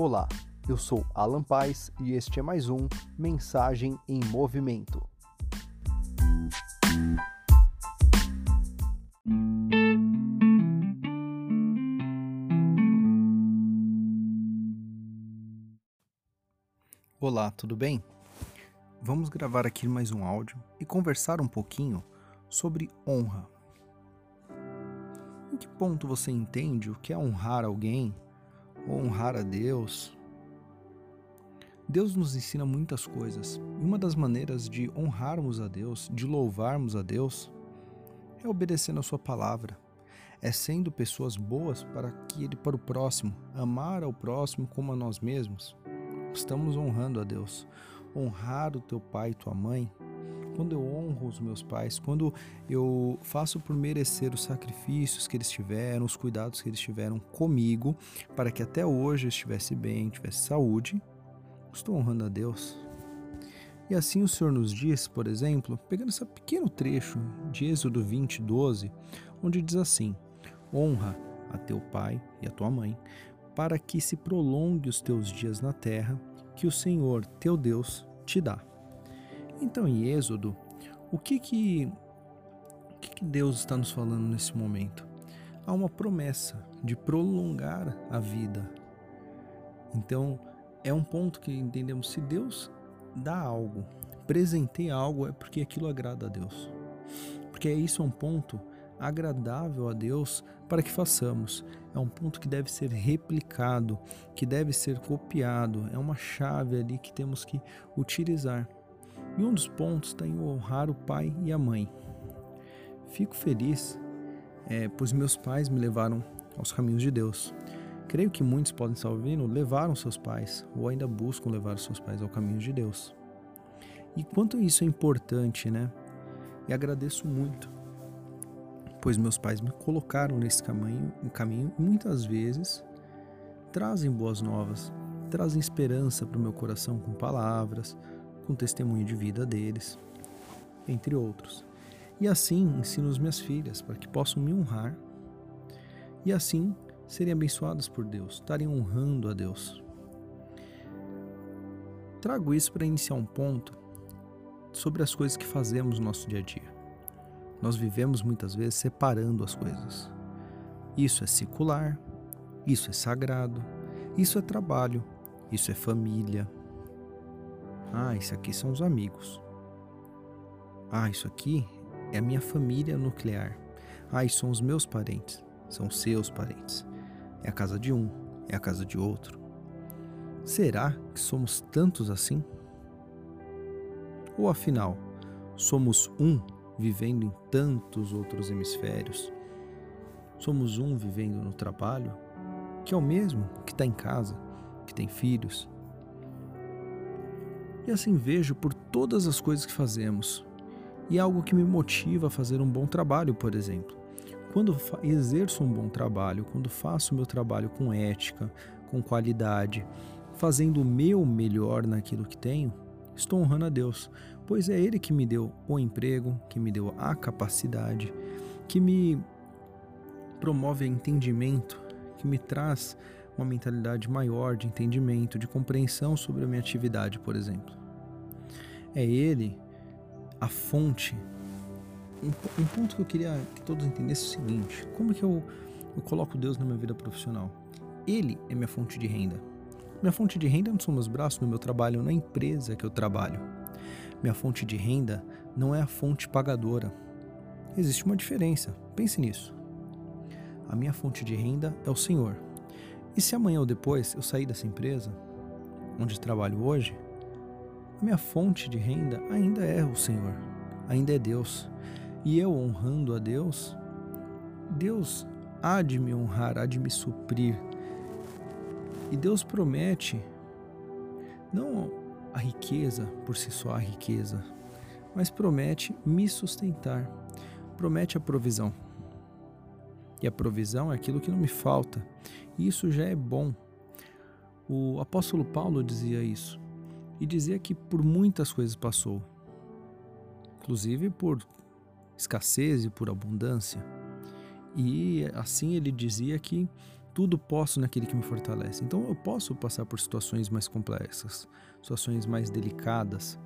Olá, eu sou Alan Paz e este é mais um Mensagem em Movimento. Olá, tudo bem? Vamos gravar aqui mais um áudio e conversar um pouquinho sobre honra. Em que ponto você entende o que é honrar alguém honrar a Deus? Deus nos ensina muitas coisas e uma das maneiras de honrarmos a Deus, de louvarmos a Deus, é obedecendo a Sua palavra, é sendo pessoas boas para que ele para o próximo, amar ao próximo como a nós mesmos estamos honrando a Deus. Honrar o teu pai e tua mãe, quando eu honro os meus pais, quando eu faço por merecer os sacrifícios que eles tiveram, os cuidados que eles tiveram comigo, para que até hoje eu estivesse bem, tivesse saúde, estou honrando a Deus. E assim o Senhor nos diz, por exemplo, pegando esse pequeno trecho de Êxodo 20, 12, onde diz assim: Honra a teu pai e a tua mãe, para que se prolongue os teus dias na terra que o Senhor teu Deus te dá. Então, em Êxodo, o que que, o que, que Deus está nos falando nesse momento? Há uma promessa de prolongar a vida. Então, é um ponto que entendemos: se Deus dá algo, presenteia algo, é porque aquilo agrada a Deus. Porque isso é um ponto agradável a Deus para que façamos. É um ponto que deve ser replicado, que deve ser copiado, é uma chave ali que temos que utilizar. E um dos pontos está em honrar o pai e a mãe. Fico feliz, é, pois meus pais me levaram aos caminhos de Deus. Creio que muitos podem estar ouvindo, levaram seus pais ou ainda buscam levar seus pais ao caminho de Deus. E quanto isso é importante, né? E agradeço muito pois meus pais me colocaram nesse caminho, caminho e muitas vezes trazem boas novas, trazem esperança para o meu coração com palavras, com testemunho de vida deles, entre outros. E assim ensino as minhas filhas para que possam me honrar e assim serem abençoadas por Deus, estarem honrando a Deus. Trago isso para iniciar um ponto sobre as coisas que fazemos no nosso dia a dia. Nós vivemos muitas vezes separando as coisas. Isso é secular, isso é sagrado, isso é trabalho, isso é família. Ah, isso aqui são os amigos. Ah, isso aqui é a minha família nuclear. Ah, isso são os meus parentes, são seus parentes. É a casa de um, é a casa de outro. Será que somos tantos assim? Ou afinal, somos um vivendo em tantos outros hemisférios. Somos um vivendo no trabalho, que é o mesmo que está em casa, que tem filhos. E assim vejo por todas as coisas que fazemos. E é algo que me motiva a fazer um bom trabalho, por exemplo. Quando exerço um bom trabalho, quando faço o meu trabalho com ética, com qualidade, fazendo o meu melhor naquilo que tenho, estou honrando a Deus, pois é Ele que me deu o emprego, que me deu a capacidade, que me promove entendimento, que me traz uma mentalidade maior de entendimento, de compreensão sobre a minha atividade, por exemplo. É Ele a fonte. Um, um ponto que eu queria que todos entendessem é o seguinte: como que eu, eu coloco Deus na minha vida profissional? Ele é minha fonte de renda. Minha fonte de renda não são meus braços no meu trabalho, na empresa que eu trabalho. Minha fonte de renda não é a fonte pagadora. Existe uma diferença, pense nisso. A minha fonte de renda é o Senhor. E se amanhã ou depois eu sair dessa empresa, onde trabalho hoje, a minha fonte de renda ainda é o Senhor, ainda é Deus. E eu honrando a Deus, Deus há de me honrar, há de me suprir. E Deus promete não a riqueza por si só a riqueza, mas promete me sustentar, promete a provisão. E a provisão é aquilo que não me falta, e isso já é bom. O apóstolo Paulo dizia isso, e dizia que por muitas coisas passou, inclusive por escassez e por abundância. E assim ele dizia que tudo posso naquele que me fortalece. Então eu posso passar por situações mais complexas, situações mais delicadas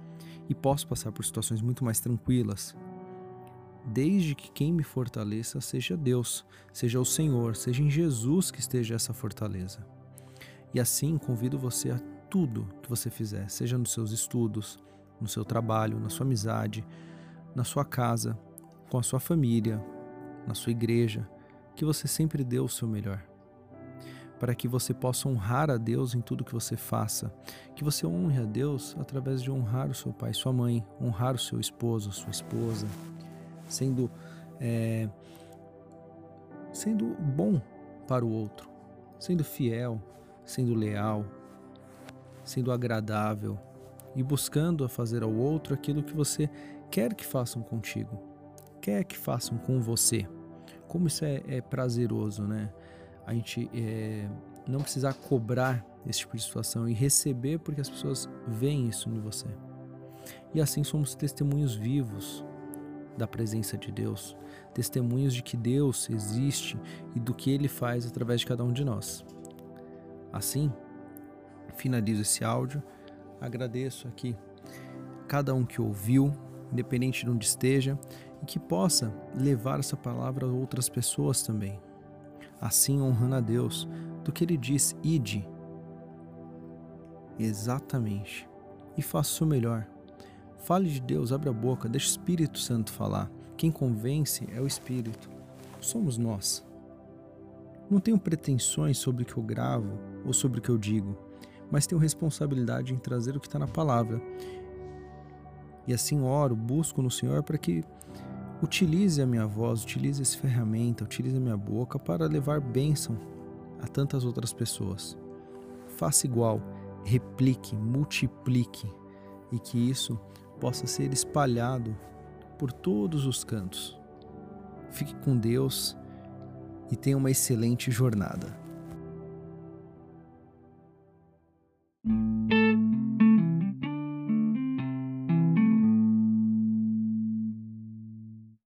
e posso passar por situações muito mais tranquilas, desde que quem me fortaleça seja Deus, seja o Senhor, seja em Jesus que esteja essa fortaleza. E assim convido você a tudo que você fizer, seja nos seus estudos, no seu trabalho, na sua amizade, na sua casa, com a sua família, na sua igreja, que você sempre dê o seu melhor. Para que você possa honrar a Deus em tudo que você faça. Que você honre a Deus através de honrar o seu pai, sua mãe, honrar o seu esposo, sua esposa, sendo, é, sendo bom para o outro, sendo fiel, sendo leal, sendo agradável e buscando a fazer ao outro aquilo que você quer que façam contigo, quer que façam com você. Como isso é, é prazeroso, né? A gente é, não precisar cobrar esse tipo de situação e receber porque as pessoas veem isso em você. E assim somos testemunhos vivos da presença de Deus, testemunhos de que Deus existe e do que Ele faz através de cada um de nós. Assim, finalizo esse áudio, agradeço aqui cada um que ouviu, independente de onde esteja, e que possa levar essa palavra a outras pessoas também. Assim honrando a Deus, do que ele diz, ide. Exatamente. E faça o melhor. Fale de Deus, abre a boca, deixe o Espírito Santo falar. Quem convence é o Espírito. Somos nós. Não tenho pretensões sobre o que eu gravo ou sobre o que eu digo, mas tenho responsabilidade em trazer o que está na palavra. E assim oro, busco no Senhor para que utilize a minha voz, utilize essa ferramenta, utilize a minha boca para levar bênção a tantas outras pessoas. Faça igual, replique, multiplique e que isso possa ser espalhado por todos os cantos. Fique com Deus e tenha uma excelente jornada.